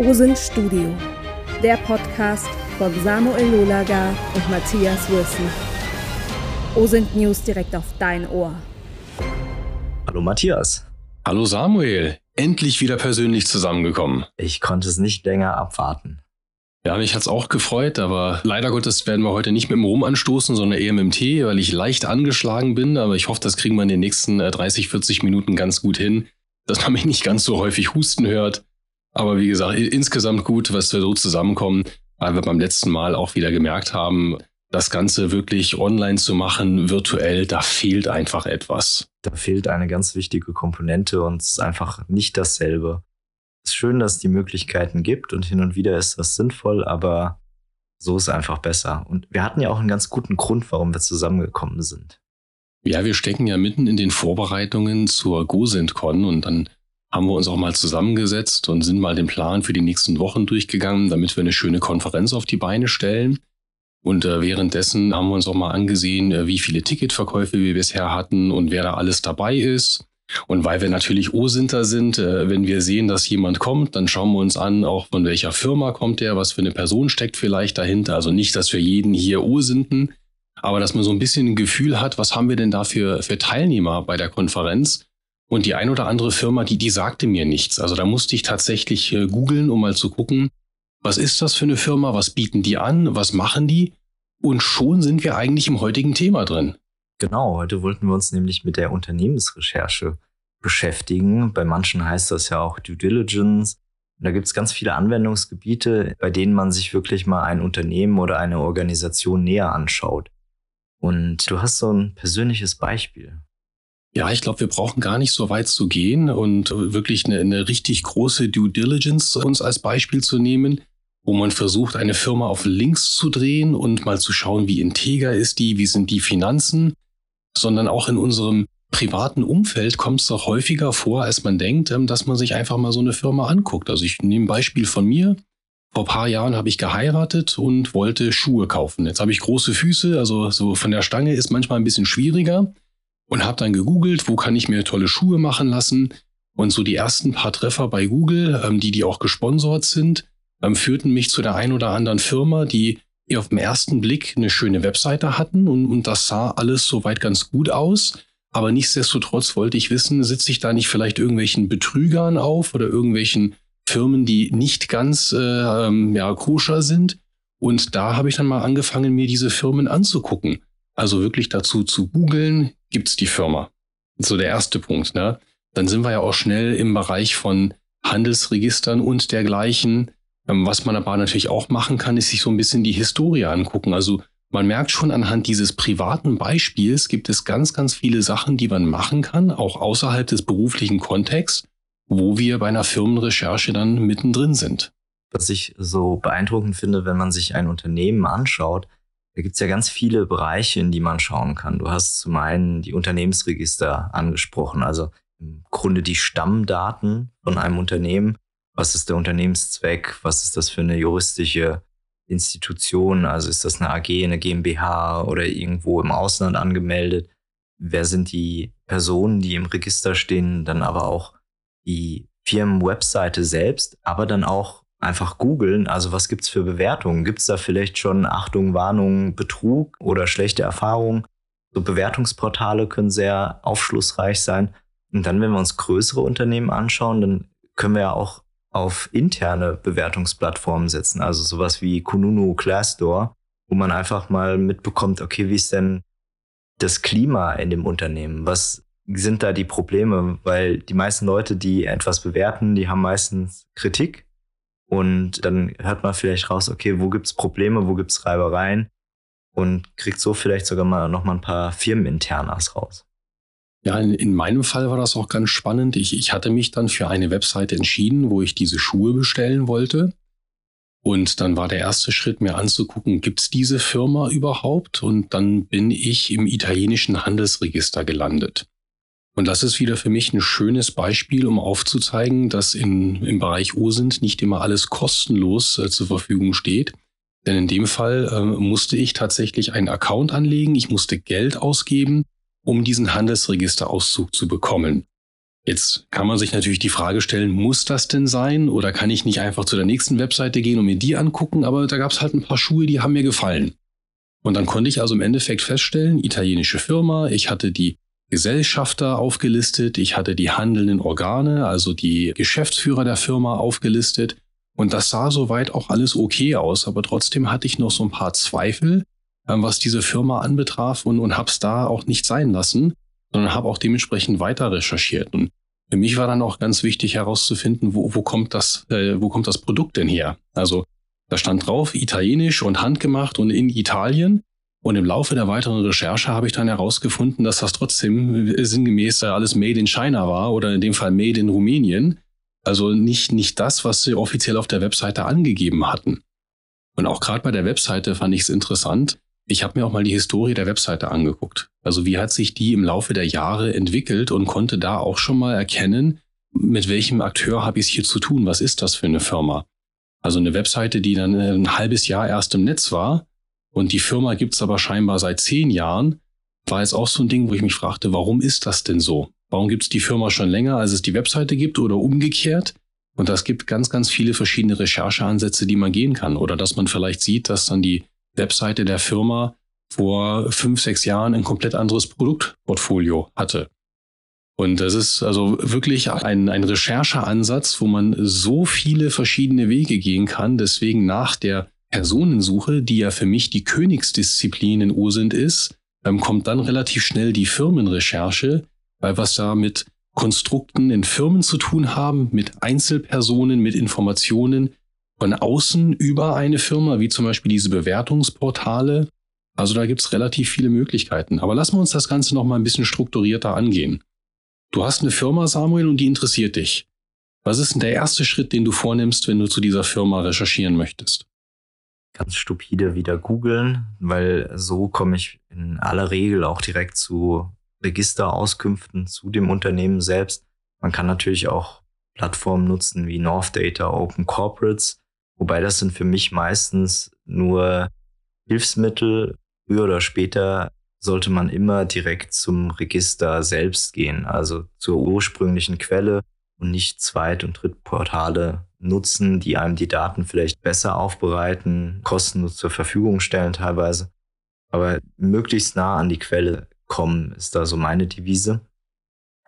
OSINT Studio, der Podcast von Samuel Lolaga und Matthias Wilson. OSINT News direkt auf dein Ohr. Hallo Matthias. Hallo Samuel. Endlich wieder persönlich zusammengekommen. Ich konnte es nicht länger abwarten. Ja, mich hat's auch gefreut, aber leider Gottes werden wir heute nicht mit dem Rum anstoßen, sondern eher mit dem Tee, weil ich leicht angeschlagen bin. Aber ich hoffe, das kriegen wir in den nächsten 30, äh, 40 Minuten ganz gut hin, dass man mich nicht ganz so häufig husten hört. Aber wie gesagt, insgesamt gut, was wir so zusammenkommen, weil wir beim letzten Mal auch wieder gemerkt haben, das Ganze wirklich online zu machen, virtuell, da fehlt einfach etwas. Da fehlt eine ganz wichtige Komponente und es ist einfach nicht dasselbe ist schön, dass es die Möglichkeiten gibt und hin und wieder ist das sinnvoll, aber so ist einfach besser. Und wir hatten ja auch einen ganz guten Grund, warum wir zusammengekommen sind. Ja, wir stecken ja mitten in den Vorbereitungen zur GoSendCon und dann haben wir uns auch mal zusammengesetzt und sind mal den Plan für die nächsten Wochen durchgegangen, damit wir eine schöne Konferenz auf die Beine stellen. Und äh, währenddessen haben wir uns auch mal angesehen, äh, wie viele Ticketverkäufe wir bisher hatten und wer da alles dabei ist. Und weil wir natürlich O-Sinter sind, äh, wenn wir sehen, dass jemand kommt, dann schauen wir uns an, auch von welcher Firma kommt der, was für eine Person steckt vielleicht dahinter. Also nicht, dass wir jeden hier O-Sinten, aber dass man so ein bisschen ein Gefühl hat, was haben wir denn da für, für Teilnehmer bei der Konferenz? Und die ein oder andere Firma, die, die sagte mir nichts. Also da musste ich tatsächlich äh, googeln, um mal zu gucken, was ist das für eine Firma, was bieten die an, was machen die? Und schon sind wir eigentlich im heutigen Thema drin. Genau, heute wollten wir uns nämlich mit der Unternehmensrecherche beschäftigen. Bei manchen heißt das ja auch Due Diligence. Und da gibt es ganz viele Anwendungsgebiete, bei denen man sich wirklich mal ein Unternehmen oder eine Organisation näher anschaut. Und du hast so ein persönliches Beispiel. Ja, ich glaube, wir brauchen gar nicht so weit zu gehen und wirklich eine, eine richtig große Due Diligence uns als Beispiel zu nehmen, wo man versucht, eine Firma auf Links zu drehen und mal zu schauen, wie integer ist die, wie sind die Finanzen, sondern auch in unserem privaten Umfeld kommt es doch häufiger vor, als man denkt, ähm, dass man sich einfach mal so eine Firma anguckt. Also ich nehme ein Beispiel von mir. Vor paar Jahren habe ich geheiratet und wollte Schuhe kaufen. Jetzt habe ich große Füße, also so von der Stange ist manchmal ein bisschen schwieriger und habe dann gegoogelt, wo kann ich mir tolle Schuhe machen lassen. Und so die ersten paar Treffer bei Google, ähm, die die auch gesponsert sind, ähm, führten mich zu der ein oder anderen Firma, die auf den ersten Blick eine schöne Webseite hatten und, und das sah alles soweit ganz gut aus. Aber nichtsdestotrotz wollte ich wissen, sitze ich da nicht vielleicht irgendwelchen Betrügern auf oder irgendwelchen Firmen, die nicht ganz äh, ähm, ja, koscher sind. Und da habe ich dann mal angefangen, mir diese Firmen anzugucken. Also wirklich dazu zu googeln, gibt's die Firma. So der erste Punkt. Ne? Dann sind wir ja auch schnell im Bereich von Handelsregistern und dergleichen. Ähm, was man aber natürlich auch machen kann, ist sich so ein bisschen die Historie angucken. Also man merkt schon anhand dieses privaten Beispiels gibt es ganz, ganz viele Sachen, die man machen kann, auch außerhalb des beruflichen Kontexts, wo wir bei einer Firmenrecherche dann mittendrin sind. Was ich so beeindruckend finde, wenn man sich ein Unternehmen anschaut, da gibt es ja ganz viele Bereiche, in die man schauen kann. Du hast zum einen die Unternehmensregister angesprochen, also im Grunde die Stammdaten von einem Unternehmen. Was ist der Unternehmenszweck? Was ist das für eine juristische Institution? Also ist das eine AG, eine GmbH oder irgendwo im Ausland angemeldet? Wer sind die Personen, die im Register stehen? Dann aber auch die Firmenwebseite selbst, aber dann auch einfach googeln. Also was gibt's für Bewertungen? Gibt's da vielleicht schon Achtung, Warnung, Betrug oder schlechte Erfahrungen? So Bewertungsportale können sehr aufschlussreich sein. Und dann, wenn wir uns größere Unternehmen anschauen, dann können wir ja auch auf interne Bewertungsplattformen setzen, also sowas wie Kununu Glassdoor, wo man einfach mal mitbekommt, okay, wie ist denn das Klima in dem Unternehmen? Was sind da die Probleme? Weil die meisten Leute, die etwas bewerten, die haben meistens Kritik. Und dann hört man vielleicht raus, okay, wo gibt's Probleme, wo gibt's Reibereien? Und kriegt so vielleicht sogar mal noch mal ein paar Firmeninternas raus. Ja, in, in, meinem Fall war das auch ganz spannend. Ich, ich hatte mich dann für eine Webseite entschieden, wo ich diese Schuhe bestellen wollte. Und dann war der erste Schritt, mir anzugucken, gibt's diese Firma überhaupt? Und dann bin ich im italienischen Handelsregister gelandet. Und das ist wieder für mich ein schönes Beispiel, um aufzuzeigen, dass in, im Bereich OSINT nicht immer alles kostenlos äh, zur Verfügung steht. Denn in dem Fall äh, musste ich tatsächlich einen Account anlegen, ich musste Geld ausgeben um diesen Handelsregisterauszug zu bekommen. Jetzt kann man sich natürlich die Frage stellen, muss das denn sein oder kann ich nicht einfach zu der nächsten Webseite gehen und mir die angucken? Aber da gab es halt ein paar Schuhe, die haben mir gefallen. Und dann konnte ich also im Endeffekt feststellen, italienische Firma, ich hatte die Gesellschafter aufgelistet, ich hatte die handelnden Organe, also die Geschäftsführer der Firma aufgelistet. Und das sah soweit auch alles okay aus, aber trotzdem hatte ich noch so ein paar Zweifel, ähm, was diese Firma anbetraf und, und habe es da auch nicht sein lassen, sondern habe auch dementsprechend weiter recherchiert. Und für mich war dann auch ganz wichtig herauszufinden, wo, wo, kommt das, äh, wo kommt das Produkt denn her? Also da stand drauf, italienisch und handgemacht und in Italien. Und im Laufe der weiteren Recherche habe ich dann herausgefunden, dass das trotzdem sinngemäß alles Made in China war oder in dem Fall Made in Rumänien. Also nicht, nicht das, was sie offiziell auf der Webseite angegeben hatten. Und auch gerade bei der Webseite fand ich es interessant. Ich habe mir auch mal die Historie der Webseite angeguckt. Also wie hat sich die im Laufe der Jahre entwickelt und konnte da auch schon mal erkennen, mit welchem Akteur habe ich es hier zu tun? Was ist das für eine Firma? Also eine Webseite, die dann äh, ein halbes Jahr erst im Netz war und die Firma gibt's aber scheinbar seit zehn Jahren, war jetzt auch so ein Ding, wo ich mich fragte, warum ist das denn so? Warum gibt's die Firma schon länger, als es die Webseite gibt oder umgekehrt? Und das gibt ganz, ganz viele verschiedene Rechercheansätze, die man gehen kann. Oder dass man vielleicht sieht, dass dann die Webseite der Firma vor fünf, sechs Jahren ein komplett anderes Produktportfolio hatte. Und das ist also wirklich ein, ein Rechercheansatz, wo man so viele verschiedene Wege gehen kann. Deswegen nach der Personensuche, die ja für mich die Königsdisziplin in OSINT ist, ähm, kommt dann relativ schnell die Firmenrecherche, weil was da mit Konstrukten in Firmen zu tun haben, mit Einzelpersonen, mit Informationen von außen über eine Firma, wie zum Beispiel diese Bewertungsportale. Also da gibt's relativ viele Möglichkeiten. Aber lassen wir uns das Ganze noch mal ein bisschen strukturierter angehen. Du hast eine Firma, Samuel, und die interessiert dich. Was ist denn der erste Schritt, den du vornimmst, wenn du zu dieser Firma recherchieren möchtest? Ganz stupide wieder googeln, weil so komme ich in aller Regel auch direkt zu Registerauskünften zu dem Unternehmen selbst. Man kann natürlich auch Plattformen nutzen wie North Data, Open Corporates, wobei das sind für mich meistens nur Hilfsmittel. Früher oder später sollte man immer direkt zum Register selbst gehen, also zur ursprünglichen Quelle und nicht Zweit- und Drittportale nutzen, die einem die Daten vielleicht besser aufbereiten, kostenlos zur Verfügung stellen teilweise. Aber möglichst nah an die Quelle kommen ist da so meine Devise.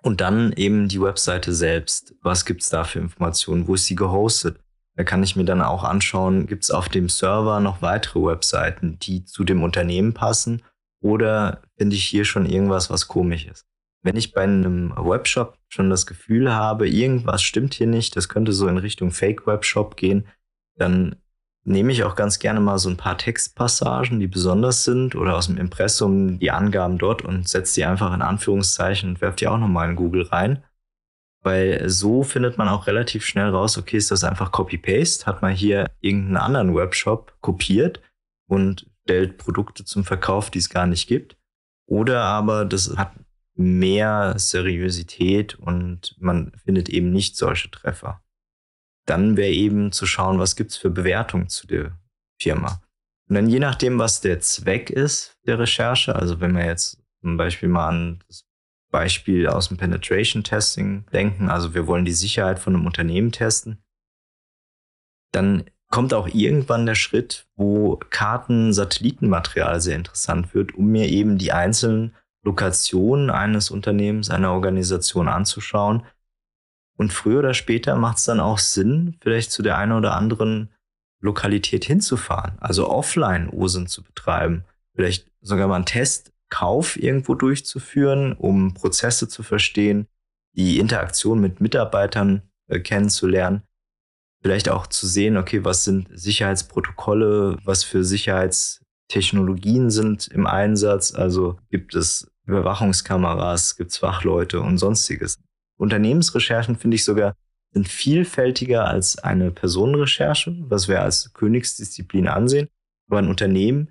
Und dann eben die Webseite selbst. Was gibt's da für Informationen? Wo ist sie gehostet? Da kann ich mir dann auch anschauen, gibt's auf dem Server noch weitere Webseiten, die zu dem Unternehmen passen oder finde ich hier schon irgendwas, was komisch ist? Wenn ich bei einem Webshop schon das Gefühl habe, irgendwas stimmt hier nicht, das könnte so in Richtung Fake-Webshop gehen, dann nehme ich auch ganz gerne mal so ein paar Textpassagen, die besonders sind oder aus dem Impressum die Angaben dort und setze die einfach in Anführungszeichen und werfe die auch nochmal in Google rein. Weil so findet man auch relativ schnell raus, okay, ist das einfach Copy-Paste? Hat man hier irgendeinen anderen Webshop kopiert und stellt Produkte zum Verkauf, die es gar nicht gibt. Oder aber das hat mehr Seriosität und man findet eben nicht solche Treffer. Dann wäre eben zu schauen, was gibt's für Bewertungen zu der Firma. Und dann je nachdem, was der Zweck ist der Recherche, also wenn wir jetzt zum Beispiel mal an das Beispiel aus dem Penetration Testing denken, also wir wollen die Sicherheit von einem Unternehmen testen, dann kommt auch irgendwann der Schritt, wo Karten-Satellitenmaterial sehr interessant wird, um mir eben die einzelnen Lokationen eines Unternehmens, einer Organisation anzuschauen. Und früher oder später macht es dann auch Sinn, vielleicht zu der einen oder anderen Lokalität hinzufahren, also offline OSINT zu betreiben, vielleicht sogar mal einen Testkauf irgendwo durchzuführen, um Prozesse zu verstehen, die Interaktion mit Mitarbeitern äh, kennenzulernen. Vielleicht auch zu sehen, okay, was sind Sicherheitsprotokolle, was für Sicherheitstechnologien sind im Einsatz, also gibt es Überwachungskameras, gibt es Fachleute und sonstiges. Unternehmensrecherchen finde ich sogar sind vielfältiger als eine Personenrecherche, was wir als Königsdisziplin ansehen. Aber ein Unternehmen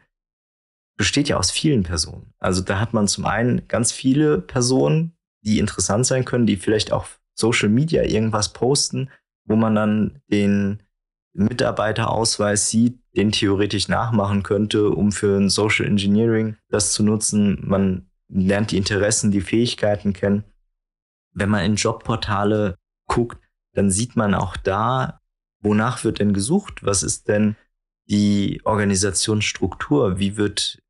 besteht ja aus vielen Personen. Also da hat man zum einen ganz viele Personen, die interessant sein können, die vielleicht auch Social Media irgendwas posten, wo man dann den Mitarbeiterausweis sieht, den theoretisch nachmachen könnte, um für ein Social Engineering das zu nutzen. Man lernt die Interessen, die Fähigkeiten kennen. wenn man in Jobportale guckt, dann sieht man auch da, wonach wird denn gesucht? Was ist denn die Organisationsstruktur? Wie wird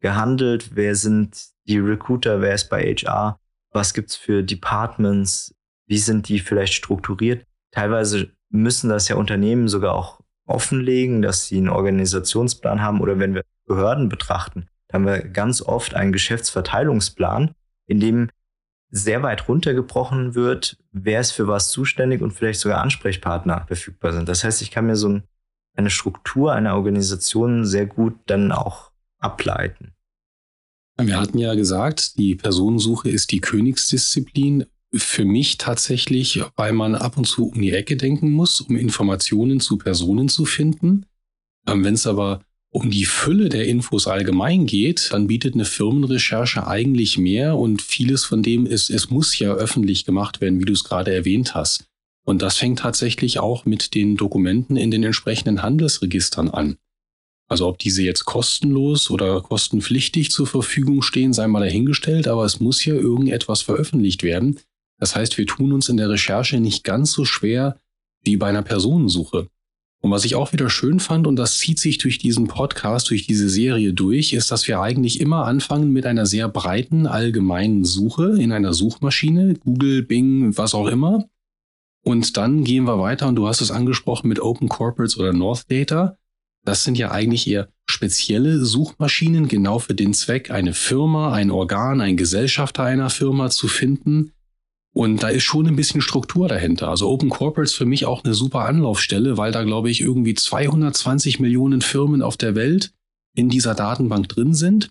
gehandelt? Wer sind die Recruiter? Wer ist bei HR? Was gibt's für Departments? Wie sind die vielleicht strukturiert? Teilweise müssen das ja Unternehmen sogar auch offenlegen, dass sie einen Organisationsplan haben oder wenn wir Behörden betrachten, dann haben wir ganz oft einen Geschäftsverteilungsplan, in dem sehr weit runtergebrochen wird, wer ist für was zuständig und vielleicht sogar Ansprechpartner verfügbar sind. Das heißt, ich kann mir so ein, eine Struktur einer Organisation sehr gut dann auch ableiten. Wir hatten ja gesagt, die Personensuche ist die Königsdisziplin. Für mich tatsächlich, weil man ab und zu um die Ecke denken muss, um Informationen zu Personen zu finden. Ähm, Wenn es aber um die Fülle der Infos allgemein geht, dann bietet eine Firmenrecherche eigentlich mehr und vieles von dem ist, es muss ja öffentlich gemacht werden, wie du es gerade erwähnt hast. Und das fängt tatsächlich auch mit den Dokumenten in den entsprechenden Handelsregistern an. Also ob diese jetzt kostenlos oder kostenpflichtig zur Verfügung stehen, sei mal dahingestellt, aber es muss ja irgendetwas veröffentlicht werden. Das heißt, wir tun uns in der Recherche nicht ganz so schwer wie bei einer Personensuche. Und was ich auch wieder schön fand, und das zieht sich durch diesen Podcast, durch diese Serie durch, ist, dass wir eigentlich immer anfangen mit einer sehr breiten, allgemeinen Suche in einer Suchmaschine, Google, Bing, was auch immer. Und dann gehen wir weiter, und du hast es angesprochen mit Open Corporates oder North Data. Das sind ja eigentlich eher spezielle Suchmaschinen, genau für den Zweck, eine Firma, ein Organ, ein Gesellschafter einer Firma zu finden und da ist schon ein bisschen Struktur dahinter. Also Open Corporates für mich auch eine super Anlaufstelle, weil da glaube ich irgendwie 220 Millionen Firmen auf der Welt in dieser Datenbank drin sind.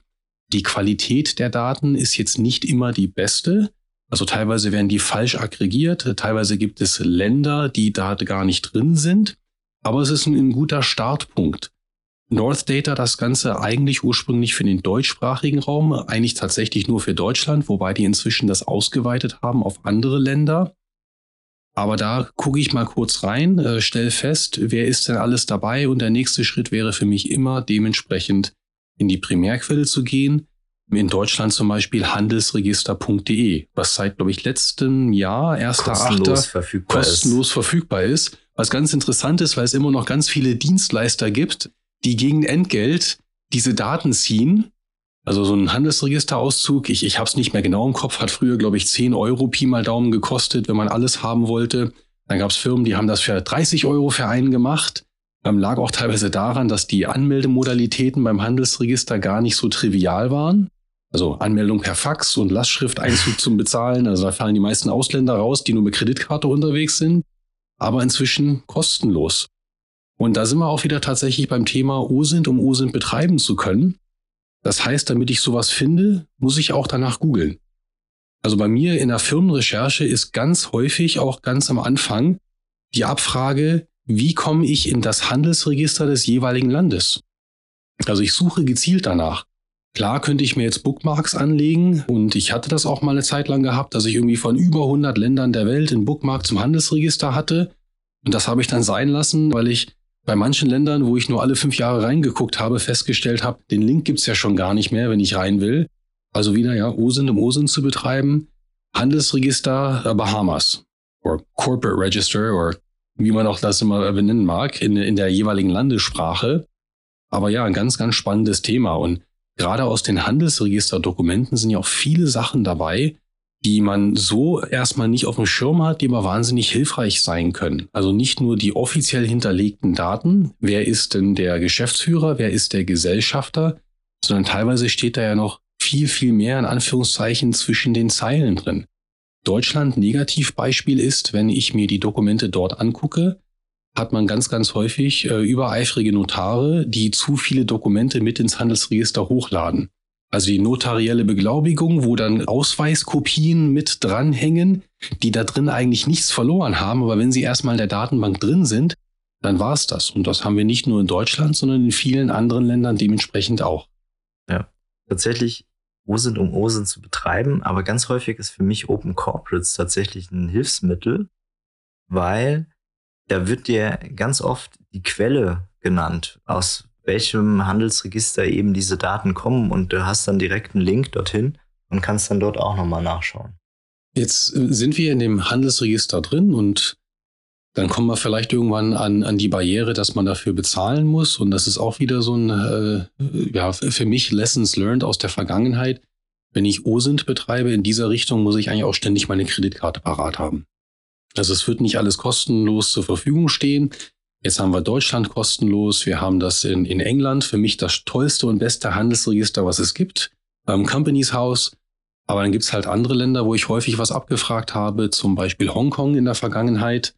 Die Qualität der Daten ist jetzt nicht immer die beste. Also teilweise werden die falsch aggregiert, teilweise gibt es Länder, die da gar nicht drin sind. Aber es ist ein guter Startpunkt. North Data das Ganze eigentlich ursprünglich für den deutschsprachigen Raum, eigentlich tatsächlich nur für Deutschland, wobei die inzwischen das ausgeweitet haben auf andere Länder. Aber da gucke ich mal kurz rein, äh, stell fest, wer ist denn alles dabei und der nächste Schritt wäre für mich immer dementsprechend in die Primärquelle zu gehen. In Deutschland zum Beispiel handelsregister.de, was seit, glaube ich, letztem Jahr, 1.8. kostenlos, verfügbar, kostenlos ist. verfügbar ist. Was ganz interessant ist, weil es immer noch ganz viele Dienstleister gibt, die gegen Entgelt diese Daten ziehen. Also so ein Handelsregisterauszug, ich, ich habe es nicht mehr genau im Kopf, hat früher, glaube ich, 10 Euro Pi mal Daumen gekostet, wenn man alles haben wollte. Dann gab es Firmen, die haben das für 30 Euro für einen gemacht. Ähm, lag auch teilweise daran, dass die Anmeldemodalitäten beim Handelsregister gar nicht so trivial waren. Also Anmeldung per Fax und Lastschrifteinzug zum Bezahlen. Also da fallen die meisten Ausländer raus, die nur mit Kreditkarte unterwegs sind. Aber inzwischen kostenlos. Und da sind wir auch wieder tatsächlich beim Thema OSINT, um OSINT betreiben zu können. Das heißt, damit ich sowas finde, muss ich auch danach googeln. Also bei mir in der Firmenrecherche ist ganz häufig auch ganz am Anfang die Abfrage, wie komme ich in das Handelsregister des jeweiligen Landes? Also ich suche gezielt danach. Klar könnte ich mir jetzt Bookmarks anlegen und ich hatte das auch mal eine Zeit lang gehabt, dass ich irgendwie von über 100 Ländern der Welt einen Bookmark zum Handelsregister hatte. Und das habe ich dann sein lassen, weil ich bei manchen Ländern, wo ich nur alle fünf Jahre reingeguckt habe, festgestellt habe, den Link gibt's ja schon gar nicht mehr, wenn ich rein will. Also wieder ja OSINT im OSINT zu betreiben. Handelsregister äh, Bahamas oder Corporate Register oder wie man auch das immer benennen mag, in, in der jeweiligen Landessprache. Aber ja, ein ganz, ganz spannendes Thema. Und gerade aus den Handelsregisterdokumenten sind ja auch viele Sachen dabei, die man so erstmal nicht auf dem Schirm hat, die aber wahnsinnig hilfreich sein können. Also nicht nur die offiziell hinterlegten Daten, wer ist denn der Geschäftsführer, wer ist der Gesellschafter, sondern teilweise steht da ja noch viel, viel mehr in Anführungszeichen zwischen den Zeilen drin. Deutschland Negativbeispiel ist, wenn ich mir die Dokumente dort angucke, hat man ganz, ganz häufig äh, übereifrige Notare, die zu viele Dokumente mit ins Handelsregister hochladen. Also die notarielle Beglaubigung, wo dann Ausweiskopien mit dranhängen, die da drin eigentlich nichts verloren haben, aber wenn sie erstmal in der Datenbank drin sind, dann war es das. Und das haben wir nicht nur in Deutschland, sondern in vielen anderen Ländern dementsprechend auch. Ja, tatsächlich OSINT um OSINT zu betreiben, aber ganz häufig ist für mich Open Corporates tatsächlich ein Hilfsmittel, weil da wird dir ganz oft die Quelle genannt, aus welchem Handelsregister eben diese Daten kommen und du hast dann direkt einen Link dorthin und kannst dann dort auch nochmal nachschauen. Jetzt äh, sind wir in dem Handelsregister drin und dann kommen wir vielleicht irgendwann an, an die Barriere, dass man dafür bezahlen muss. Und das ist auch wieder so ein, äh, ja, für mich Lessons learned aus der Vergangenheit. Wenn ich OSINT betreibe in dieser Richtung, muss ich eigentlich auch ständig meine Kreditkarte parat haben. Also es wird nicht alles kostenlos zur Verfügung stehen. Jetzt haben wir Deutschland kostenlos. Wir haben das in, in England. Für mich das tollste und beste Handelsregister, was es gibt. Ähm, Companies House. Aber dann gibt's halt andere Länder, wo ich häufig was abgefragt habe, zum Beispiel Hongkong in der Vergangenheit.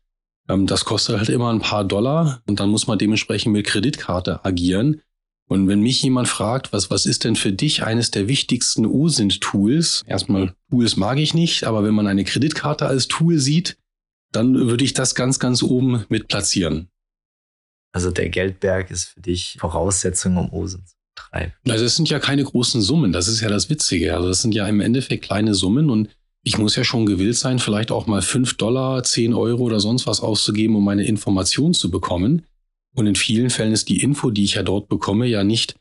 Ähm, das kostet halt immer ein paar Dollar und dann muss man dementsprechend mit Kreditkarte agieren. Und wenn mich jemand fragt, was, was ist denn für dich eines der wichtigsten OSINT-Tools? Erstmal, Tools mag ich nicht, aber wenn man eine Kreditkarte als Tool sieht, dann würde ich das ganz, ganz oben mit platzieren. Also der Geldberg ist für dich Voraussetzung, um OSINT zu betreiben. Also es sind ja keine großen Summen, das ist ja das Witzige. Also das sind ja im Endeffekt kleine Summen und ich muss ja schon gewillt sein, vielleicht auch mal 5 Dollar, 10 Euro oder sonst was auszugeben, um meine Information zu bekommen. Und in vielen Fällen ist die Info, die ich ja dort bekomme, ja nicht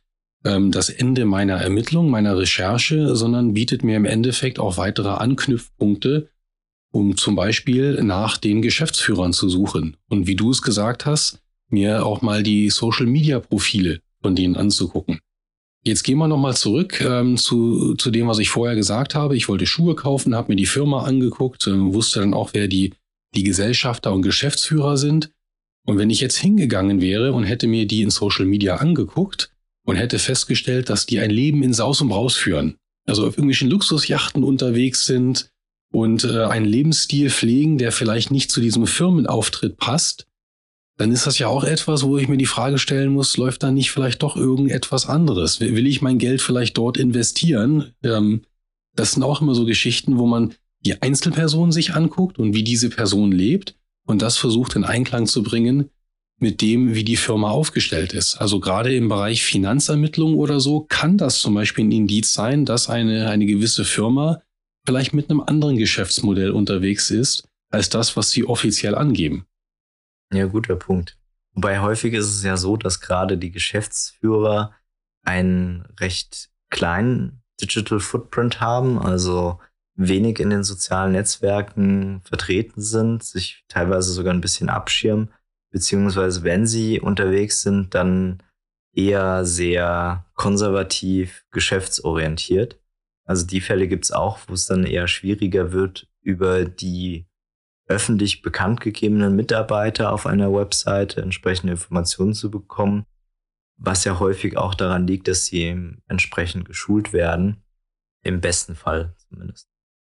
ähm, das Ende meiner Ermittlung, meiner Recherche, sondern bietet mir im Endeffekt auch weitere Anknüpfpunkte, um zum Beispiel nach den Geschäftsführern zu suchen. Und wie du es gesagt hast, mir auch mal die Social-Media-Profile von denen anzugucken. Jetzt gehen wir nochmal zurück ähm, zu, zu dem, was ich vorher gesagt habe. Ich wollte Schuhe kaufen, habe mir die Firma angeguckt, äh, wusste dann auch, wer die, die Gesellschafter und Geschäftsführer sind. Und wenn ich jetzt hingegangen wäre und hätte mir die in Social Media angeguckt und hätte festgestellt, dass die ein Leben in Saus und Braus führen, also auf irgendwelchen Luxusjachten unterwegs sind und äh, einen Lebensstil pflegen, der vielleicht nicht zu diesem Firmenauftritt passt, dann ist das ja auch etwas, wo ich mir die Frage stellen muss, läuft da nicht vielleicht doch irgendetwas anderes? Will ich mein Geld vielleicht dort investieren? Ähm, das sind auch immer so Geschichten, wo man die Einzelperson sich anguckt und wie diese Person lebt und das versucht in Einklang zu bringen mit dem, wie die Firma aufgestellt ist. Also gerade im Bereich Finanzermittlung oder so kann das zum Beispiel ein Indiz sein, dass eine, eine gewisse Firma vielleicht mit einem anderen Geschäftsmodell unterwegs ist, als das, was sie offiziell angeben. Ja, guter Punkt. Wobei häufig ist es ja so, dass gerade die Geschäftsführer einen recht kleinen Digital Footprint haben, also wenig in den sozialen Netzwerken vertreten sind, sich teilweise sogar ein bisschen abschirmen, beziehungsweise wenn sie unterwegs sind, dann eher sehr konservativ, geschäftsorientiert. Also die Fälle gibt es auch, wo es dann eher schwieriger wird, über die öffentlich bekannt gegebenen Mitarbeiter auf einer Webseite entsprechende Informationen zu bekommen, was ja häufig auch daran liegt, dass sie entsprechend geschult werden, im besten Fall zumindest.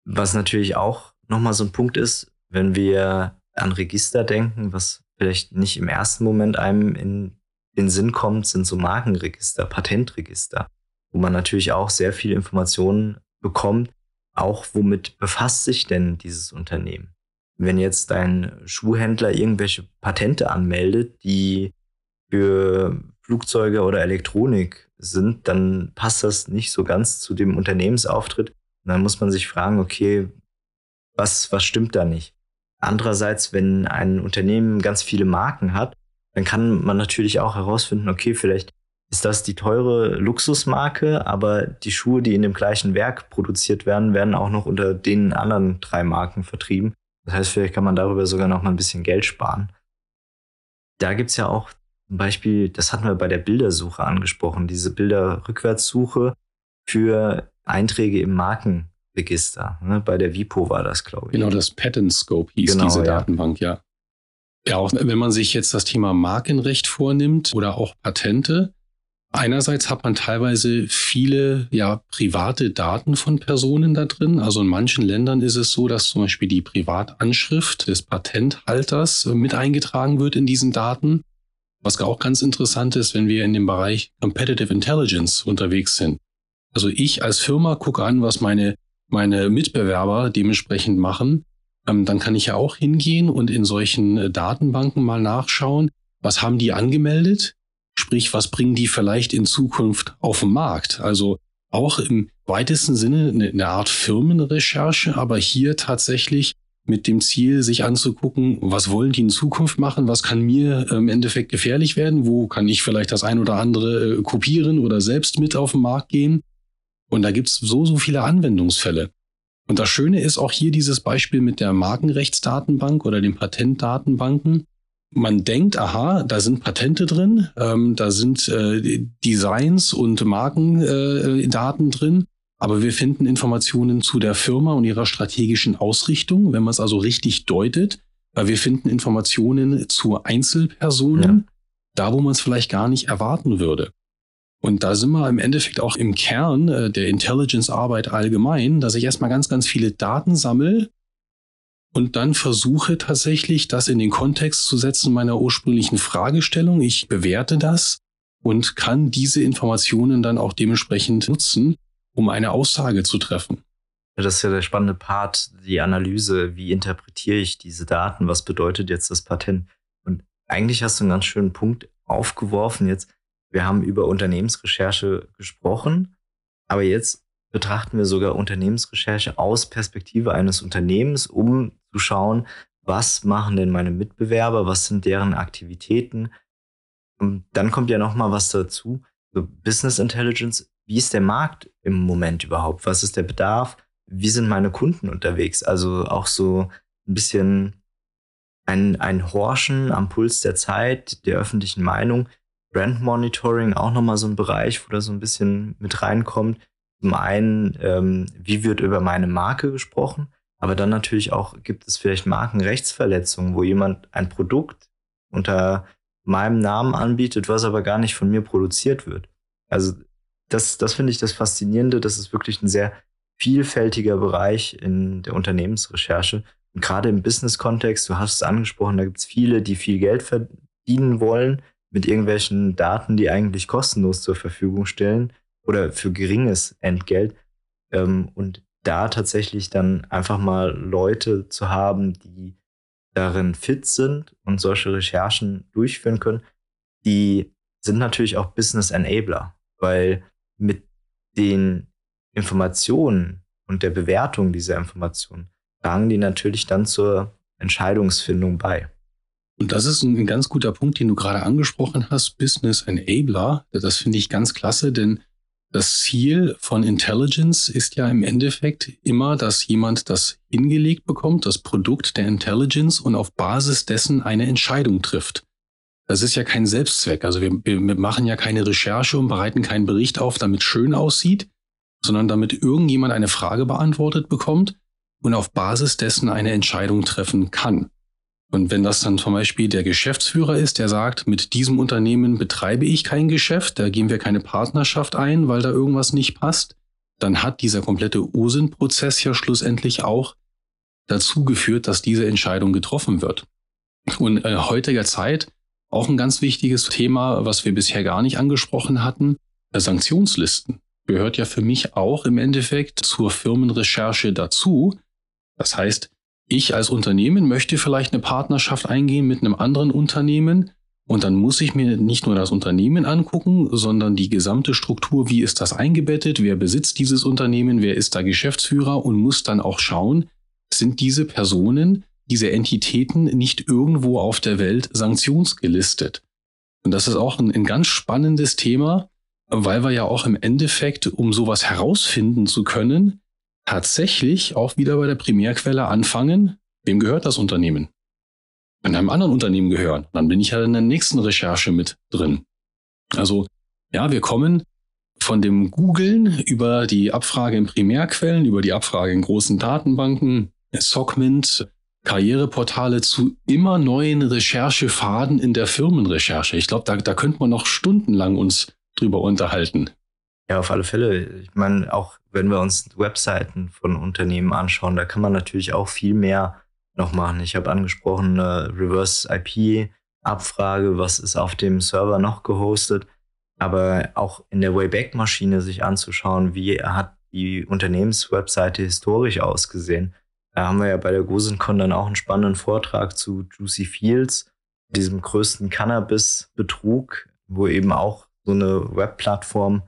Was natürlich auch nochmal so ein Punkt ist, wenn wir an Register denken, was vielleicht nicht im ersten Moment einem in den Sinn kommt, sind so Markenregister, Patentregister, wo man natürlich auch sehr viele Informationen bekommt, auch womit befasst sich denn dieses Unternehmen wenn jetzt dein Schuhhändler irgendwelche Patente anmeldet, die für Flugzeuge oder Elektronik sind, dann passt das nicht so ganz zu dem Unternehmensauftritt. Und dann muss man sich fragen, okay, was, was stimmt da nicht? Andererseits, wenn ein Unternehmen ganz viele Marken hat, dann kann man natürlich auch herausfinden, okay, vielleicht ist das die teure Luxusmarke, aber die Schuhe, die in dem gleichen Werk produziert werden, werden auch noch unter den anderen drei Marken vertrieben. Das heißt, vielleicht kann man darüber sogar noch mal ein bisschen Geld sparen. Da gibt's ja auch zum Beispiel, das hatten wir bei der Bildersuche angesprochen, diese Bilderrückwärtssuche für Einträge im Markenregister. Ne? Bei der WIPO war das, glaube ich. Genau, das Patent Scope hieß genau, diese Datenbank, ja. Ja, auch wenn man sich jetzt das Thema Markenrecht vornimmt oder auch Patente, Einerseits hat man teilweise viele ja private Daten von Personen da drin. Also in manchen Ländern ist es so, dass zum Beispiel die Privatanschrift des Patenthalters mit eingetragen wird in diesen Daten. Was auch ganz interessant ist, wenn wir in dem Bereich Competitive Intelligence unterwegs sind. Also ich als Firma gucke an, was meine, meine Mitbewerber dementsprechend machen. Ähm, dann kann ich ja auch hingehen und in solchen äh, Datenbanken mal nachschauen, was haben die angemeldet? Sprich, was bringen die vielleicht in Zukunft auf den Markt? Also auch im weitesten Sinne eine Art Firmenrecherche, aber hier tatsächlich mit dem Ziel, sich anzugucken, was wollen die in Zukunft machen, was kann mir im Endeffekt gefährlich werden, wo kann ich vielleicht das ein oder andere äh, kopieren oder selbst mit auf den Markt gehen. Und da gibt's so, so viele Anwendungsfälle. Und das Schöne ist auch hier dieses Beispiel mit der Markenrechtsdatenbank oder den Patentdatenbanken. Man denkt, aha, da sind Patente drin, ähm, da sind äh, Designs und Markendaten äh, drin, aber wir finden Informationen zu der Firma und ihrer strategischen Ausrichtung, wenn man es also richtig deutet, weil wir finden Informationen zu Einzelpersonen, ja. da wo man es vielleicht gar nicht erwarten würde. Und da sind wir im Endeffekt auch im Kern äh, der Intelligence-Arbeit allgemein, dass ich erstmal ganz, ganz viele Daten sammle und dann versuche tatsächlich, das in den Kontext zu setzen meiner ursprünglichen Fragestellung. Ich bewerte das und kann diese Informationen dann auch dementsprechend nutzen, um eine Aussage zu treffen. Das ist ja der spannende Part, die Analyse. Wie interpretiere ich diese Daten? Was bedeutet jetzt das Patent? Und eigentlich hast du einen ganz schönen Punkt aufgeworfen jetzt. Wir haben über Unternehmensrecherche gesprochen, aber jetzt betrachten wir sogar Unternehmensrecherche aus Perspektive eines Unternehmens, um zu schauen, was machen denn meine Mitbewerber, was sind deren Aktivitäten. Und dann kommt ja noch mal was dazu. So Business Intelligence wie ist der Markt im Moment überhaupt? Was ist der Bedarf? Wie sind meine Kunden unterwegs? Also auch so ein bisschen ein, ein Horchen am Puls der Zeit, der öffentlichen Meinung. Brand Monitoring auch nochmal so ein Bereich, wo da so ein bisschen mit reinkommt. Zum einen, ähm, wie wird über meine Marke gesprochen? Aber dann natürlich auch, gibt es vielleicht Markenrechtsverletzungen, wo jemand ein Produkt unter meinem Namen anbietet, was aber gar nicht von mir produziert wird. Also das, das finde ich das Faszinierende. Das ist wirklich ein sehr vielfältiger Bereich in der Unternehmensrecherche. Und gerade im Business-Kontext, du hast es angesprochen, da gibt es viele, die viel Geld verdienen wollen mit irgendwelchen Daten, die eigentlich kostenlos zur Verfügung stellen oder für geringes Entgelt. Ähm, und da tatsächlich dann einfach mal Leute zu haben, die darin fit sind und solche Recherchen durchführen können, die sind natürlich auch Business Enabler, weil mit den Informationen und der Bewertung dieser Informationen tragen die natürlich dann zur Entscheidungsfindung bei. Und das ist ein ganz guter Punkt, den du gerade angesprochen hast, Business Enabler. Das finde ich ganz klasse, denn das Ziel von Intelligence ist ja im Endeffekt immer, dass jemand das hingelegt bekommt, das Produkt der Intelligence und auf Basis dessen eine Entscheidung trifft. Das ist ja kein Selbstzweck. Also wir, wir machen ja keine Recherche und bereiten keinen Bericht auf, damit schön aussieht, sondern damit irgendjemand eine Frage beantwortet bekommt und auf Basis dessen eine Entscheidung treffen kann. Und wenn das dann zum Beispiel der Geschäftsführer ist, der sagt, mit diesem Unternehmen betreibe ich kein Geschäft, da gehen wir keine Partnerschaft ein, weil da irgendwas nicht passt, dann hat dieser komplette OSINT-Prozess ja schlussendlich auch dazu geführt, dass diese Entscheidung getroffen wird. Und in heutiger Zeit auch ein ganz wichtiges Thema, was wir bisher gar nicht angesprochen hatten, Sanktionslisten. Gehört ja für mich auch im Endeffekt zur Firmenrecherche dazu. Das heißt, ich als Unternehmen möchte vielleicht eine Partnerschaft eingehen mit einem anderen Unternehmen und dann muss ich mir nicht nur das Unternehmen angucken, sondern die gesamte Struktur, wie ist das eingebettet, wer besitzt dieses Unternehmen, wer ist da Geschäftsführer und muss dann auch schauen, sind diese Personen diese Entitäten nicht irgendwo auf der Welt sanktionsgelistet. Und das ist auch ein, ein ganz spannendes Thema, weil wir ja auch im Endeffekt, um sowas herausfinden zu können, tatsächlich auch wieder bei der Primärquelle anfangen, wem gehört das Unternehmen? Wenn einem anderen Unternehmen gehören, dann bin ich ja in der nächsten Recherche mit drin. Also ja, wir kommen von dem Googlen über die Abfrage in Primärquellen, über die Abfrage in großen Datenbanken, Segment, Karriereportale zu immer neuen Recherchefaden in der Firmenrecherche. Ich glaube, da, da könnte man noch stundenlang uns drüber unterhalten. Ja, auf alle Fälle. Ich meine, auch wenn wir uns Webseiten von Unternehmen anschauen, da kann man natürlich auch viel mehr noch machen. Ich habe angesprochen, eine Reverse IP-Abfrage, was ist auf dem Server noch gehostet, aber auch in der Wayback-Maschine sich anzuschauen, wie hat die Unternehmenswebseite historisch ausgesehen da haben wir ja bei der GoSenCon dann auch einen spannenden Vortrag zu Juicy Fields, diesem größten Cannabis-Betrug, wo eben auch so eine Webplattform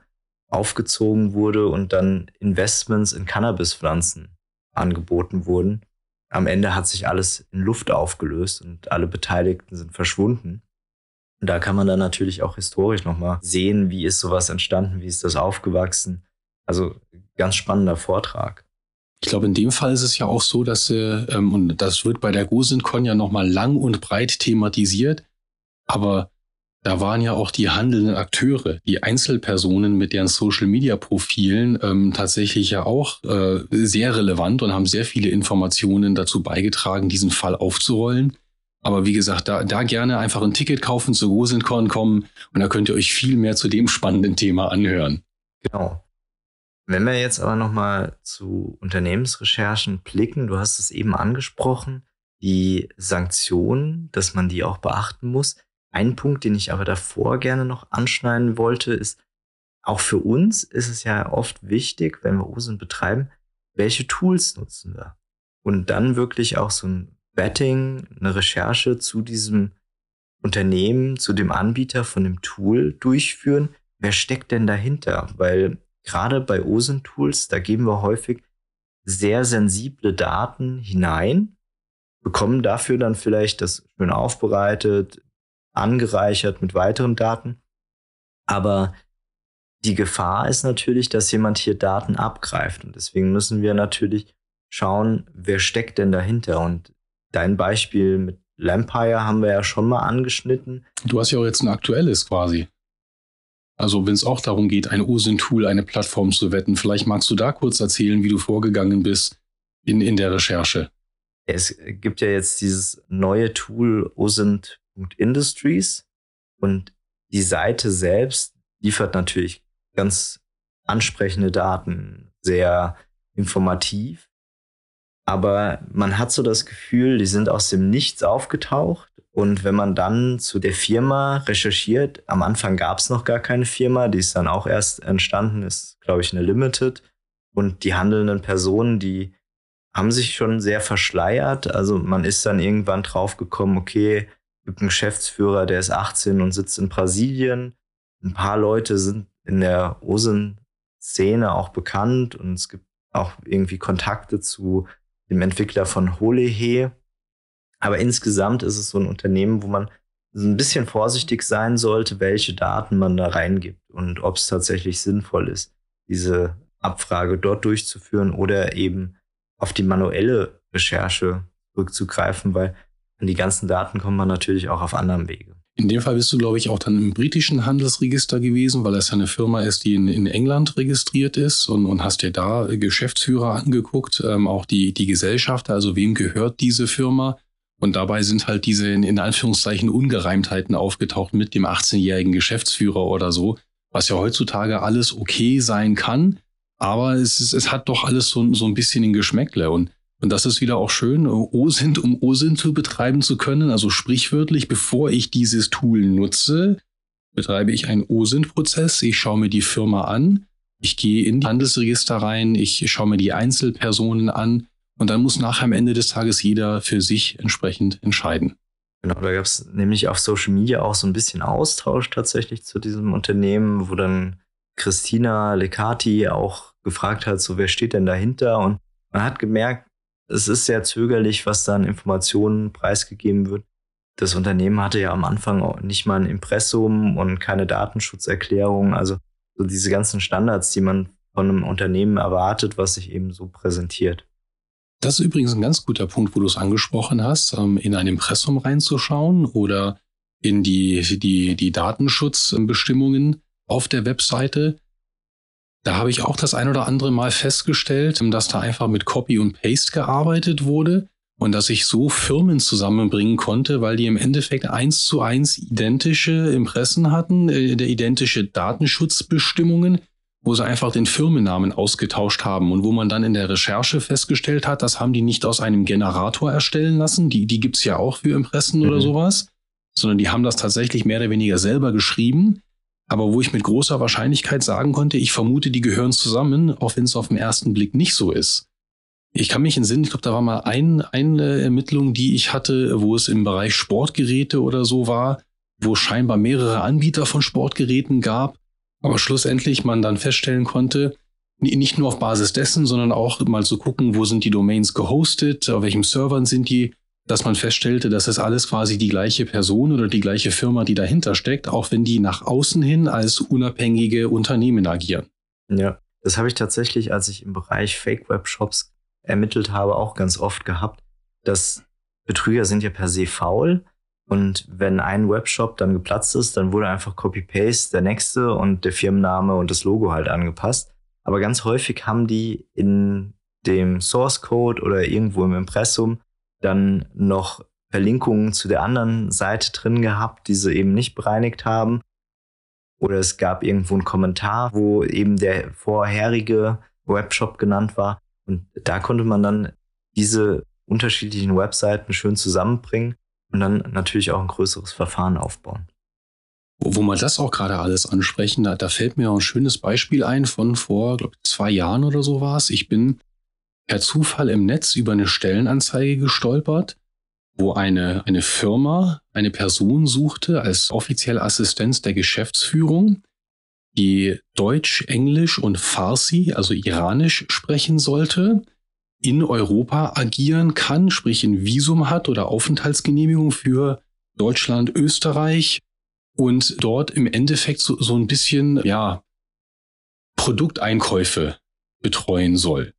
aufgezogen wurde und dann Investments in Cannabispflanzen angeboten wurden. Am Ende hat sich alles in Luft aufgelöst und alle Beteiligten sind verschwunden. Und da kann man dann natürlich auch historisch nochmal sehen, wie ist sowas entstanden, wie ist das aufgewachsen. Also ganz spannender Vortrag. Ich glaube, in dem Fall ist es ja auch so, dass, äh, ähm, und das wird bei der GoSynCon ja nochmal lang und breit thematisiert, aber da waren ja auch die handelnden Akteure, die Einzelpersonen mit deren Social-Media-Profilen ähm, tatsächlich ja auch äh, sehr relevant und haben sehr viele Informationen dazu beigetragen, diesen Fall aufzurollen. Aber wie gesagt, da, da gerne einfach ein Ticket kaufen, zu GoSynCon kommen und da könnt ihr euch viel mehr zu dem spannenden Thema anhören. Genau. Wenn wir jetzt aber nochmal zu Unternehmensrecherchen blicken, du hast es eben angesprochen, die Sanktionen, dass man die auch beachten muss. Ein Punkt, den ich aber davor gerne noch anschneiden wollte, ist, auch für uns ist es ja oft wichtig, wenn wir OSINT betreiben, welche Tools nutzen wir? Und dann wirklich auch so ein Betting, eine Recherche zu diesem Unternehmen, zu dem Anbieter von dem Tool durchführen. Wer steckt denn dahinter? Weil gerade bei OSINT-Tools, da geben wir häufig sehr sensible Daten hinein, bekommen dafür dann vielleicht das schön aufbereitet, angereichert mit weiteren Daten. Aber die Gefahr ist natürlich, dass jemand hier Daten abgreift. Und deswegen müssen wir natürlich schauen, wer steckt denn dahinter. Und dein Beispiel mit Lampire haben wir ja schon mal angeschnitten. Du hast ja auch jetzt ein aktuelles quasi. Also wenn es auch darum geht, ein OSINT-Tool, eine Plattform zu wetten, vielleicht magst du da kurz erzählen, wie du vorgegangen bist in, in der Recherche. Es gibt ja jetzt dieses neue Tool OSINT.industries und die Seite selbst liefert natürlich ganz ansprechende Daten, sehr informativ. Aber man hat so das Gefühl, die sind aus dem Nichts aufgetaucht und wenn man dann zu der Firma recherchiert, am Anfang gab es noch gar keine Firma, die ist dann auch erst entstanden, ist, glaube ich, eine Limited. Und die handelnden Personen, die haben sich schon sehr verschleiert. Also man ist dann irgendwann draufgekommen, okay, gibt einen Geschäftsführer, der ist 18 und sitzt in Brasilien. Ein paar Leute sind in der OSIN-Szene auch bekannt und es gibt auch irgendwie Kontakte zu dem Entwickler von Holehe. Aber insgesamt ist es so ein Unternehmen, wo man so ein bisschen vorsichtig sein sollte, welche Daten man da reingibt und ob es tatsächlich sinnvoll ist, diese Abfrage dort durchzuführen oder eben auf die manuelle Recherche zurückzugreifen, weil an die ganzen Daten kommt man natürlich auch auf anderem Wege. In dem Fall bist du, glaube ich, auch dann im britischen Handelsregister gewesen, weil es ja eine Firma ist, die in, in England registriert ist und, und hast dir da Geschäftsführer angeguckt, ähm, auch die, die Gesellschaft, also wem gehört diese Firma und dabei sind halt diese in Anführungszeichen Ungereimtheiten aufgetaucht mit dem 18-jährigen Geschäftsführer oder so, was ja heutzutage alles okay sein kann. Aber es, ist, es hat doch alles so, so ein bisschen ein Geschmäckle. Und, und das ist wieder auch schön, OSINT, um OSINT zu betreiben zu können. Also sprichwörtlich, bevor ich dieses Tool nutze, betreibe ich einen OSINT-Prozess. Ich schaue mir die Firma an. Ich gehe in die Handelsregister rein. Ich schaue mir die Einzelpersonen an und dann muss nachher am Ende des Tages jeder für sich entsprechend entscheiden. Genau, da gab es nämlich auf Social Media auch so ein bisschen Austausch tatsächlich zu diesem Unternehmen, wo dann Christina Lecati auch gefragt hat, so wer steht denn dahinter? Und man hat gemerkt, es ist sehr zögerlich, was da an Informationen preisgegeben wird. Das Unternehmen hatte ja am Anfang auch nicht mal ein Impressum und keine Datenschutzerklärung. Also so diese ganzen Standards, die man von einem Unternehmen erwartet, was sich eben so präsentiert. Das ist übrigens ein ganz guter Punkt, wo du es angesprochen hast, ähm, in ein Impressum reinzuschauen oder in die, die, die Datenschutzbestimmungen auf der Webseite. Da habe ich auch das ein oder andere Mal festgestellt, dass da einfach mit Copy und Paste gearbeitet wurde und dass ich so Firmen zusammenbringen konnte, weil die im Endeffekt eins zu eins identische Impressen hatten, äh, identische Datenschutzbestimmungen, wo sie einfach den Firmennamen ausgetauscht haben und wo man dann in der Recherche festgestellt hat, das haben die nicht aus einem Generator erstellen lassen, die, die gibt's ja auch für Impressen mhm. oder sowas, sondern die haben das tatsächlich mehr oder weniger selber geschrieben, aber wo ich mit großer Wahrscheinlichkeit sagen konnte, ich vermute, die gehören zusammen, auch wenn es auf den ersten Blick nicht so ist. Ich kann mich entsinnen, ich glaube, da war mal ein, eine Ermittlung, die ich hatte, wo es im Bereich Sportgeräte oder so war, wo scheinbar mehrere Anbieter von Sportgeräten gab aber schlussendlich man dann feststellen konnte, nicht nur auf Basis dessen, sondern auch mal zu gucken, wo sind die Domains gehostet, auf welchen Servern sind die, dass man feststellte, dass es alles quasi die gleiche Person oder die gleiche Firma, die dahinter steckt, auch wenn die nach außen hin als unabhängige Unternehmen agieren. Ja, das habe ich tatsächlich, als ich im Bereich Fake Web Shops ermittelt habe, auch ganz oft gehabt, dass Betrüger sind ja per se faul. Und wenn ein Webshop dann geplatzt ist, dann wurde einfach Copy-Paste der nächste und der Firmenname und das Logo halt angepasst. Aber ganz häufig haben die in dem Source Code oder irgendwo im Impressum dann noch Verlinkungen zu der anderen Seite drin gehabt, die sie eben nicht bereinigt haben. Oder es gab irgendwo einen Kommentar, wo eben der vorherige Webshop genannt war. Und da konnte man dann diese unterschiedlichen Webseiten schön zusammenbringen und dann natürlich auch ein größeres Verfahren aufbauen. Wo wir das auch gerade alles ansprechen, da, da fällt mir auch ein schönes Beispiel ein von vor, glaube ich, zwei Jahren oder so war es. Ich bin per Zufall im Netz über eine Stellenanzeige gestolpert, wo eine, eine Firma eine Person suchte als offizielle Assistenz der Geschäftsführung, die Deutsch, Englisch und Farsi, also Iranisch sprechen sollte, in Europa agieren kann, sprich ein Visum hat oder Aufenthaltsgenehmigung für Deutschland, Österreich und dort im Endeffekt so, so ein bisschen, ja, Produkteinkäufe betreuen soll.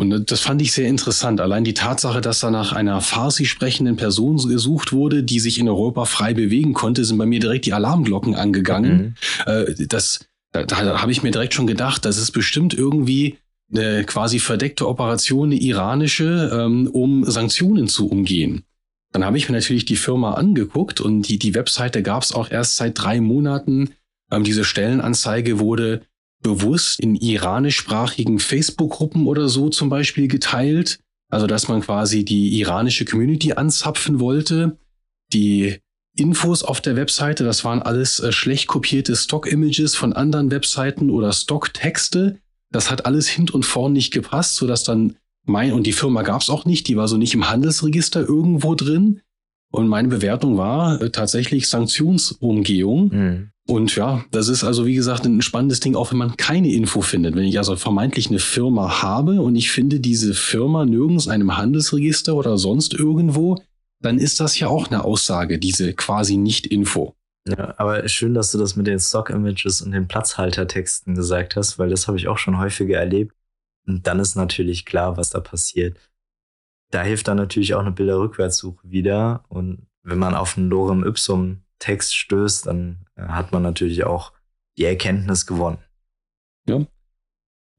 Und das fand ich sehr interessant. Allein die Tatsache, dass da nach einer Farsi sprechenden Person gesucht wurde, die sich in Europa frei bewegen konnte, sind bei mir direkt die Alarmglocken angegangen. Mhm. Äh, das, da, da habe ich mir direkt schon gedacht, das ist bestimmt irgendwie eine quasi verdeckte Operation, eine iranische, ähm, um Sanktionen zu umgehen. Dann habe ich mir natürlich die Firma angeguckt und die, die Webseite gab es auch erst seit drei Monaten. Ähm, diese Stellenanzeige wurde bewusst in iranischsprachigen Facebook-Gruppen oder so zum Beispiel geteilt. Also dass man quasi die iranische Community anzapfen wollte. Die Infos auf der Webseite, das waren alles äh, schlecht kopierte Stock-Images von anderen Webseiten oder Stock-Texte. Das hat alles hint und vorn nicht gepasst, sodass dann mein, und die Firma gab es auch nicht, die war so nicht im Handelsregister irgendwo drin. Und meine Bewertung war äh, tatsächlich Sanktionsumgehung. Mhm. Und ja, das ist also wie gesagt ein spannendes Ding, auch wenn man keine Info findet. Wenn ich also vermeintlich eine Firma habe und ich finde diese Firma nirgends in einem Handelsregister oder sonst irgendwo, dann ist das ja auch eine Aussage, diese quasi Nicht-Info. Ja, aber schön, dass du das mit den Stock-Images und den Platzhaltertexten gesagt hast, weil das habe ich auch schon häufiger erlebt. Und dann ist natürlich klar, was da passiert. Da hilft dann natürlich auch eine Bilderrückwärtssuche wieder. Und wenn man auf einen Lorem Ipsum Text stößt, dann hat man natürlich auch die Erkenntnis gewonnen. Ja.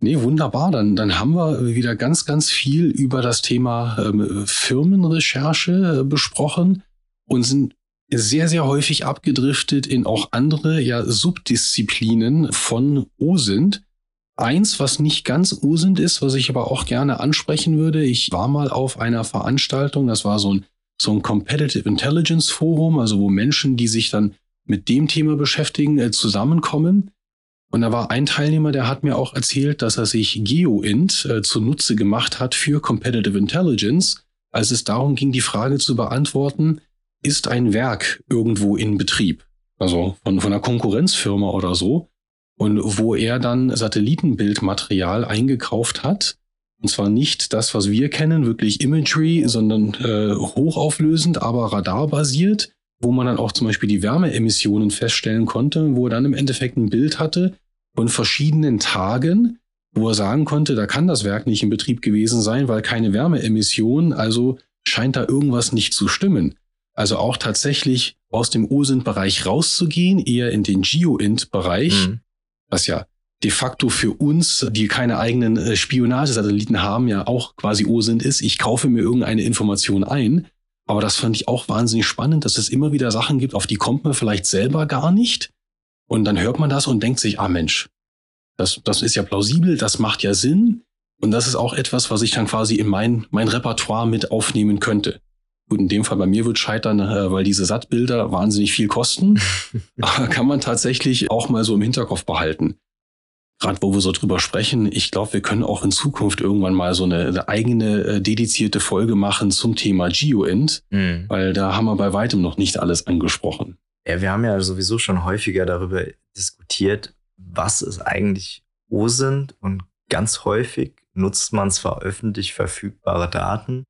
Nee, wunderbar. Dann, dann haben wir wieder ganz, ganz viel über das Thema ähm, Firmenrecherche äh, besprochen und sind sehr, sehr häufig abgedriftet in auch andere ja, Subdisziplinen von OSINT. Eins, was nicht ganz OSINT ist, was ich aber auch gerne ansprechen würde. Ich war mal auf einer Veranstaltung, das war so ein so ein Competitive Intelligence Forum, also wo Menschen, die sich dann mit dem Thema beschäftigen, äh, zusammenkommen. Und da war ein Teilnehmer, der hat mir auch erzählt, dass er sich GeoInt äh, zunutze gemacht hat für Competitive Intelligence, als es darum ging, die Frage zu beantworten, ist ein Werk irgendwo in Betrieb? Also von, von einer Konkurrenzfirma oder so. Und wo er dann Satellitenbildmaterial eingekauft hat, und zwar nicht das, was wir kennen, wirklich Imagery, sondern äh, hochauflösend, aber radarbasiert, wo man dann auch zum Beispiel die Wärmeemissionen feststellen konnte, wo er dann im Endeffekt ein Bild hatte von verschiedenen Tagen, wo er sagen konnte, da kann das Werk nicht in Betrieb gewesen sein, weil keine Wärmeemission, also scheint da irgendwas nicht zu stimmen. Also auch tatsächlich aus dem OSINT-Bereich rauszugehen, eher in den GeoINT-Bereich, mhm. was ja de facto für uns, die keine eigenen äh, Spionagesatelliten haben, ja auch quasi OSINT ist. Ich kaufe mir irgendeine Information ein. Aber das fand ich auch wahnsinnig spannend, dass es immer wieder Sachen gibt, auf die kommt man vielleicht selber gar nicht. Und dann hört man das und denkt sich, ah Mensch, das, das ist ja plausibel, das macht ja Sinn. Und das ist auch etwas, was ich dann quasi in mein, mein Repertoire mit aufnehmen könnte. Gut, in dem Fall bei mir wird scheitern, äh, weil diese Sattbilder wahnsinnig viel kosten. Aber kann man tatsächlich auch mal so im Hinterkopf behalten gerade wo wir so drüber sprechen, ich glaube, wir können auch in Zukunft irgendwann mal so eine, eine eigene äh, dedizierte Folge machen zum Thema GeoInt, mhm. weil da haben wir bei weitem noch nicht alles angesprochen. Ja, wir haben ja sowieso schon häufiger darüber diskutiert, was ist eigentlich OSINT und ganz häufig nutzt man zwar öffentlich verfügbare Daten,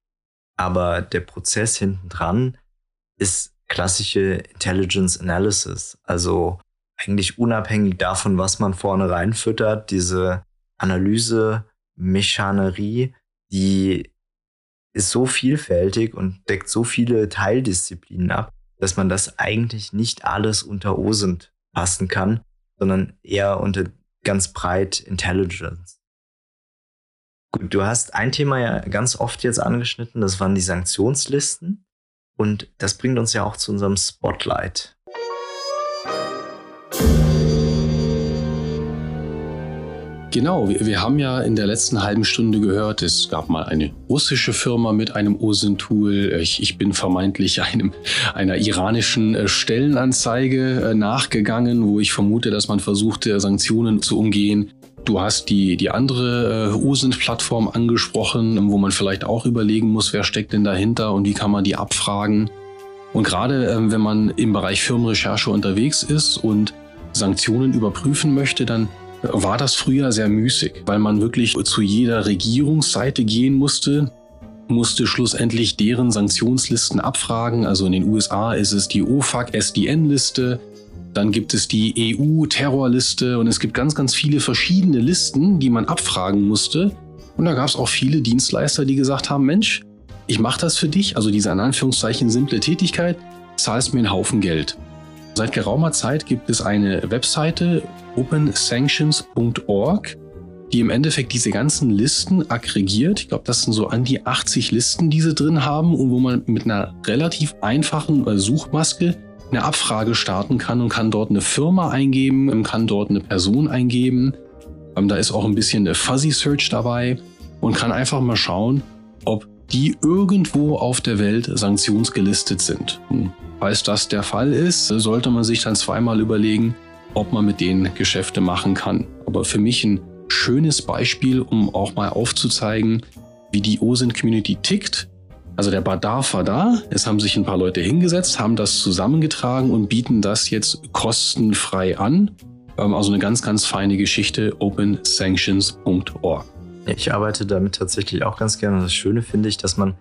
aber der Prozess hinten dran ist klassische Intelligence Analysis, also eigentlich unabhängig davon, was man vorne reinfüttert, diese Analyse, Mechanerie, die ist so vielfältig und deckt so viele Teildisziplinen ab, dass man das eigentlich nicht alles unter OSINT fassen kann, sondern eher unter ganz breit Intelligence. Gut, du hast ein Thema ja ganz oft jetzt angeschnitten, das waren die Sanktionslisten. Und das bringt uns ja auch zu unserem Spotlight. Genau, wir, haben ja in der letzten halben Stunde gehört, es gab mal eine russische Firma mit einem OSINT-Tool. Ich, ich, bin vermeintlich einem, einer iranischen äh, Stellenanzeige äh, nachgegangen, wo ich vermute, dass man versuchte, Sanktionen zu umgehen. Du hast die, die andere äh, OSINT-Plattform angesprochen, wo man vielleicht auch überlegen muss, wer steckt denn dahinter und wie kann man die abfragen. Und gerade wenn man im Bereich Firmenrecherche unterwegs ist und Sanktionen überprüfen möchte, dann war das früher sehr müßig, weil man wirklich zu jeder Regierungsseite gehen musste, musste schlussendlich deren Sanktionslisten abfragen. Also in den USA ist es die OFAC SDN-Liste, dann gibt es die EU-Terrorliste und es gibt ganz, ganz viele verschiedene Listen, die man abfragen musste. Und da gab es auch viele Dienstleister, die gesagt haben, Mensch, ich mache das für dich, also diese in Anführungszeichen simple Tätigkeit, zahlst mir einen Haufen Geld. Seit geraumer Zeit gibt es eine Webseite opensanctions.org, die im Endeffekt diese ganzen Listen aggregiert. Ich glaube, das sind so an die 80 Listen, die sie drin haben und wo man mit einer relativ einfachen äh, Suchmaske eine Abfrage starten kann und kann dort eine Firma eingeben, kann dort eine Person eingeben. Ähm, da ist auch ein bisschen eine Fuzzy Search dabei und kann einfach mal schauen, ob die irgendwo auf der Welt sanktionsgelistet sind. Falls das der Fall ist, sollte man sich dann zweimal überlegen, ob man mit denen Geschäfte machen kann. Aber für mich ein schönes Beispiel, um auch mal aufzuzeigen, wie die OSINT-Community tickt. Also der Bedarf war da, es haben sich ein paar Leute hingesetzt, haben das zusammengetragen und bieten das jetzt kostenfrei an. Ähm, also eine ganz, ganz feine Geschichte, opensanctions.org. Ich arbeite damit tatsächlich auch ganz gerne. Das Schöne finde ich, dass man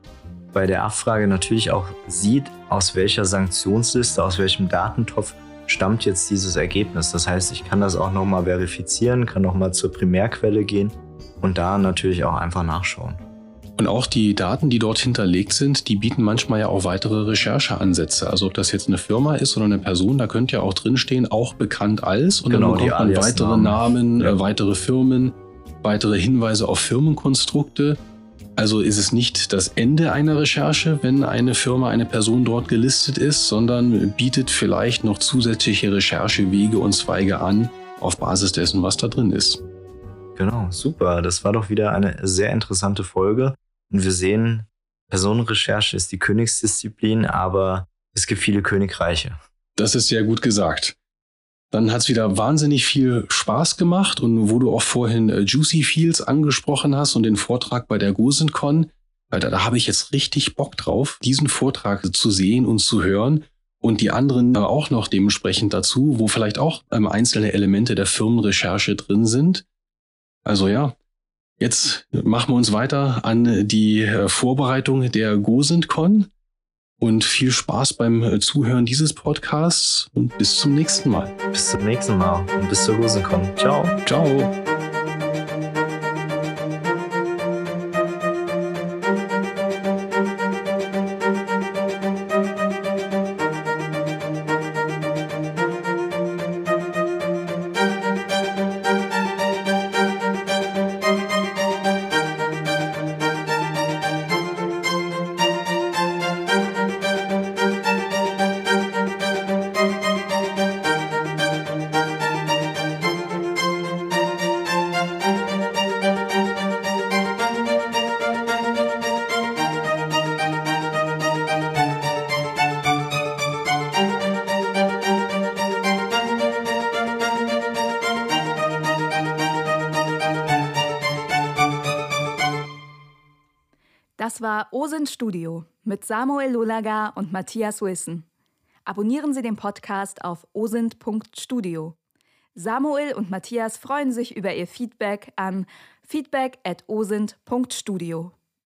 bei der Abfrage natürlich auch sieht, aus welcher Sanktionsliste, aus welchem Datentopf stammt jetzt dieses Ergebnis. Das heißt, ich kann das auch nochmal verifizieren, kann nochmal zur Primärquelle gehen und da natürlich auch einfach nachschauen. Und auch die Daten, die dort hinterlegt sind, die bieten manchmal ja auch weitere Rechercheansätze. Also ob das jetzt eine Firma ist oder eine Person, da könnte ja auch drinstehen, auch bekannt als. Und genau, dann bekommt man weitere Namen, ja. äh, weitere Firmen, weitere Hinweise auf Firmenkonstrukte. Also ist es nicht das Ende einer Recherche, wenn eine Firma, eine Person dort gelistet ist, sondern bietet vielleicht noch zusätzliche Recherchewege und Zweige an, auf Basis dessen, was da drin ist. Genau, super. Das war doch wieder eine sehr interessante Folge. Und wir sehen, Personenrecherche ist die Königsdisziplin, aber es gibt viele Königreiche. Das ist sehr gut gesagt. Dann hat es wieder wahnsinnig viel Spaß gemacht und wo du auch vorhin äh, Juicy Fields angesprochen hast und den Vortrag bei der GoSenCon, da, da habe ich jetzt richtig Bock drauf, diesen Vortrag zu sehen und zu hören und die anderen auch noch dementsprechend dazu, wo vielleicht auch ähm, einzelne Elemente der Firmenrecherche drin sind. Also ja, jetzt machen wir uns weiter an die äh, Vorbereitung der GoSentCon und viel Spaß beim äh, Zuhören dieses Podcasts und bis zum nächsten Mal. Bis zum nächsten Mal und bis zur Rosenkon. Ciao. Ciao. OSINT Studio mit Samuel Lulaga und Matthias Wilson. Abonnieren Sie den Podcast auf osint.studio. Samuel und Matthias freuen sich über Ihr Feedback an feedback at osint.studio.